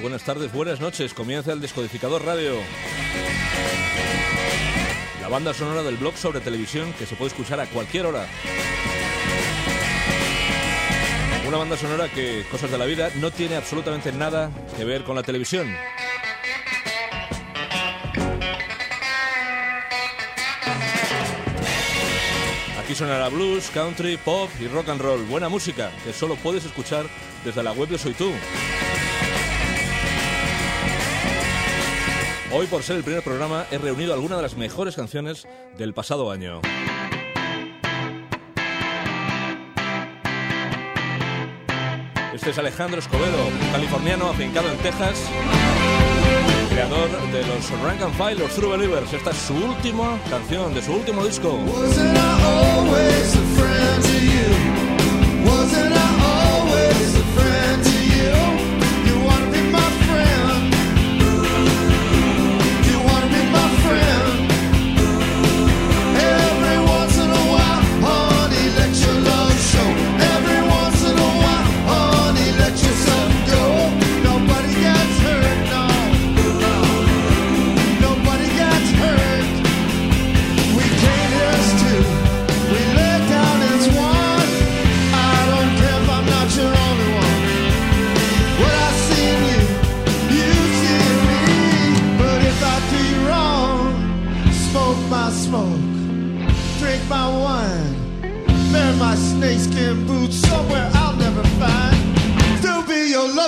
buenas tardes, buenas noches. Comienza el Descodificador Radio. La banda sonora del blog sobre televisión que se puede escuchar a cualquier hora. Una banda sonora que, cosas de la vida, no tiene absolutamente nada que ver con la televisión. Aquí sonará blues, country, pop y rock and roll. Buena música que solo puedes escuchar desde la web de Soy Tú. Hoy, por ser el primer programa, he reunido algunas de las mejores canciones del pasado año. Este es Alejandro Escobedo, californiano afincado en Texas, creador de los Rank and File, los True Believers. Esta es su última canción de su último disco.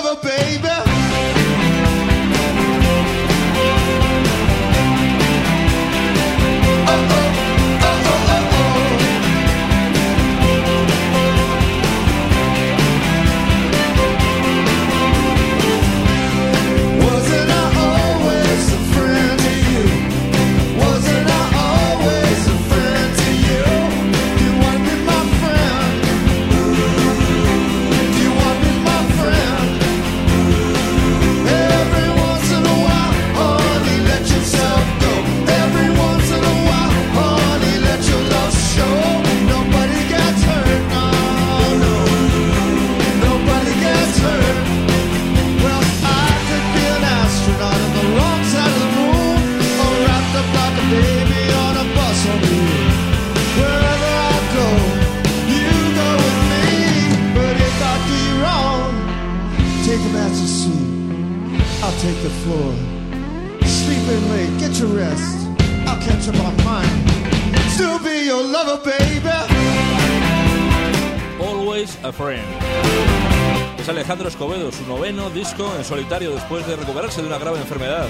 Lover, baby. Take the floor. Sleep in late, get your rest. I'll catch up on mine. Still be your lover, baby. Always a Friend. Es Alejandro Escobedo, su noveno disco en solitario después de recuperarse de una grave enfermedad.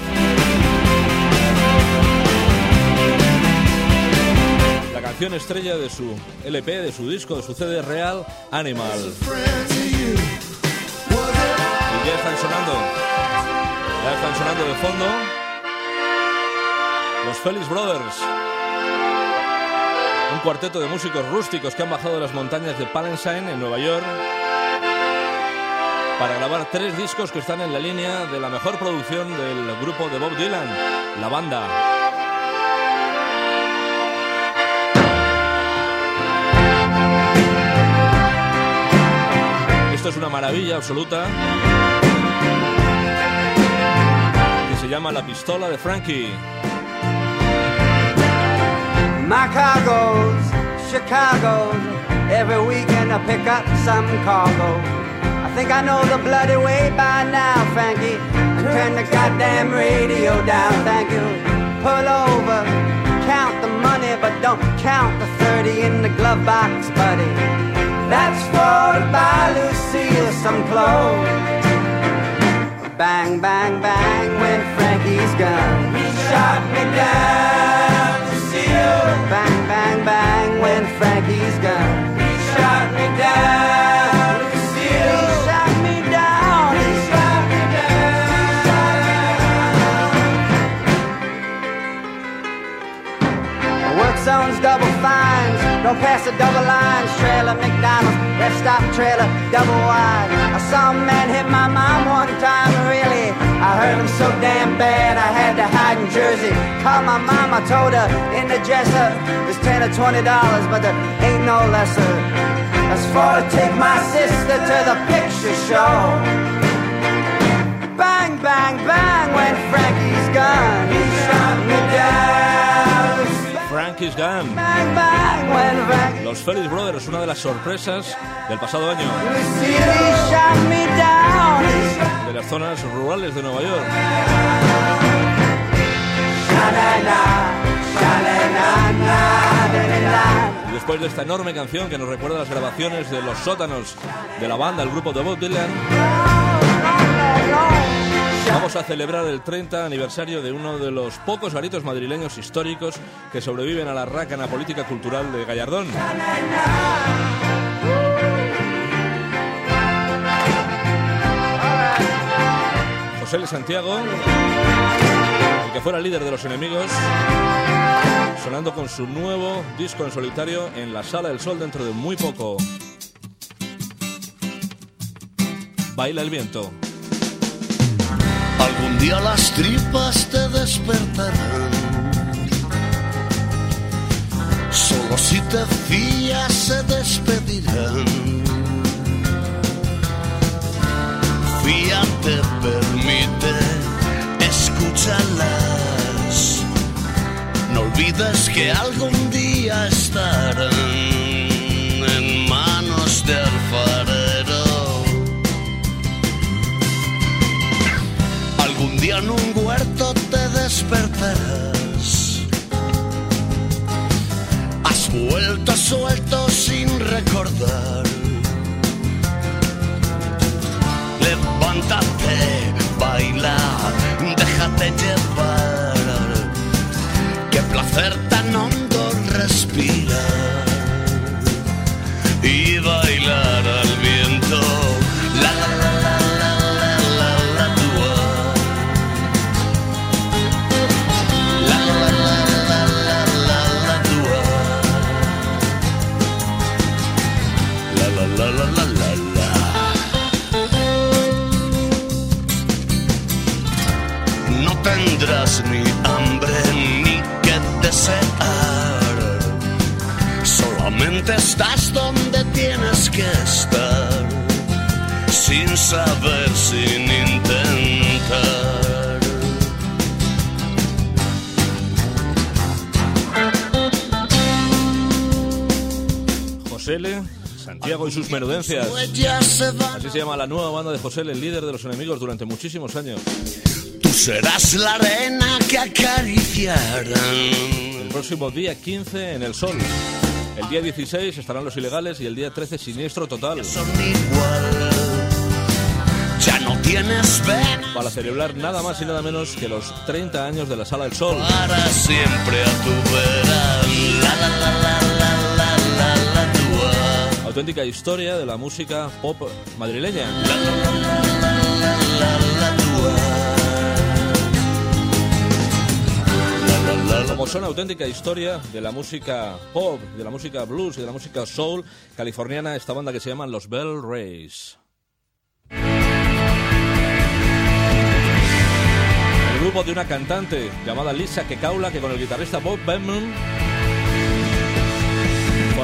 La canción estrella de su LP, de su disco, de su CD real, Animal. Y ya están sonando, ya están sonando de fondo los Felix Brothers. Un cuarteto de músicos rústicos que han bajado las montañas de Palenstein en Nueva York para grabar tres discos que están en la línea de la mejor producción del grupo de Bob Dylan, la banda. Esto es una maravilla absoluta se llama La pistola de Frankie. My cargoes, Chicago's. Every weekend I pick up some cargo. I think I know the bloody way by now, Frankie. And turn the goddamn radio down, thank you. Pull over, count the money, but don't count the 30 in the glove box, buddy. That's for to buy Lucille some clothes. Don't the double lines. Trailer, McDonald's, rest stop trailer, double wide. I saw a man hit my mom one time, really. I heard him so damn bad, I had to hide in Jersey. Called my mom, I told her in the dresser, it's ten or twenty dollars, but there ain't no lesser. That's for to take my sister to the picture show. Bang, bang, bang went Frankie's gun. He shot me Gun. Los Felix Brothers, una de las sorpresas del pasado año, de las zonas rurales de Nueva York. Y después de esta enorme canción que nos recuerda las grabaciones de los sótanos de la banda, el grupo de Bob Dylan, a celebrar el 30 aniversario de uno de los pocos garitos madrileños históricos que sobreviven a la rácana política cultural de Gallardón. José L. Santiago, el que fuera líder de los enemigos, sonando con su nuevo disco en solitario en la Sala del Sol dentro de muy poco. Baila el viento. Algún día las tripas te despertarán. Solo si te fías se despedirán. Fíate, permite, escúchalas. No olvides que algún día estarán en manos del alfarero. Has vuelto suelto sin recordar. La la la la la. No tendrás ni hambre ni que desear. Solamente estás donde tienes que estar, sin saber, sin intentar. José L., Santiago y sus menudencias. Así se llama la nueva banda de José el líder de los enemigos durante muchísimos años. Tú serás la arena que acariciarán. El próximo día 15 en El Sol. El día 16 estarán los ilegales y el día 13 siniestro total. Son igual. Ya no tienes pena Para celebrar nada más y nada menos que los 30 años de la Sala del Sol. para siempre a tu verán. La la la. Auténtica historia de la música pop madrileña. Como son auténtica historia de la música pop, de la música blues y de la música soul californiana, esta banda que se llaman los Bell Rays. El grupo de una cantante llamada Lisa Kekaula que con el guitarrista Bob Benman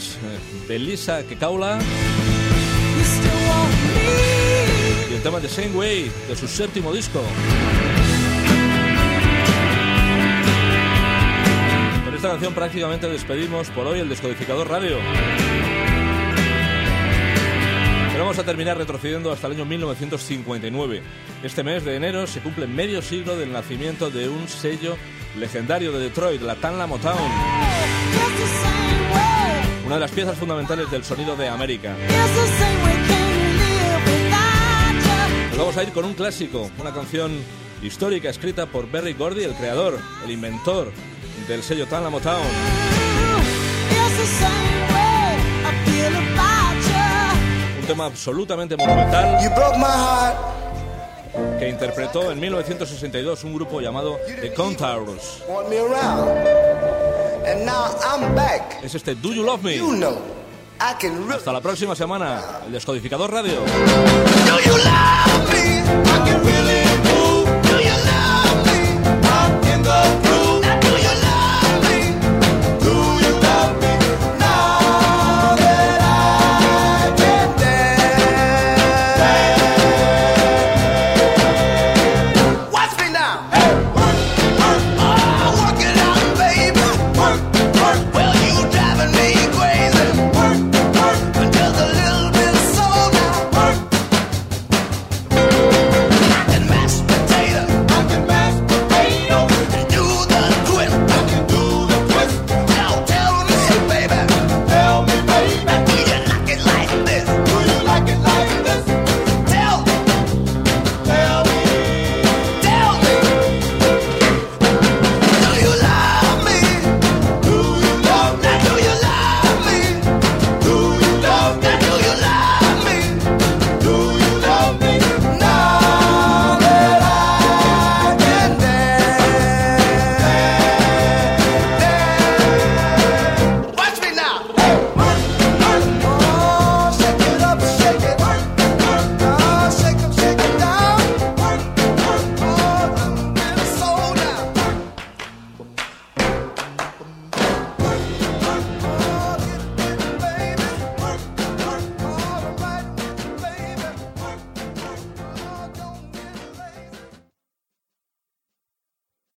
Eh, Belisa Kekaula y el tema The Same Way de su séptimo disco. Con esta canción prácticamente despedimos por hoy el Descodificador Radio. Pero vamos a terminar retrocediendo hasta el año 1959. Este mes de enero se cumple medio siglo del nacimiento de un sello legendario de Detroit, la Tanla Motown, una de las piezas fundamentales del sonido de América. Nos vamos a ir con un clásico, una canción histórica escrita por Berry Gordy, el creador, el inventor del sello Tanla Motown. Un tema absolutamente monumental que interpretó en 1962 un grupo llamado The Contours. And now I'm back. Es este Do You Love Me. You know, I can. Hasta la próxima semana. El Descodificador Radio. Do you love me? I can.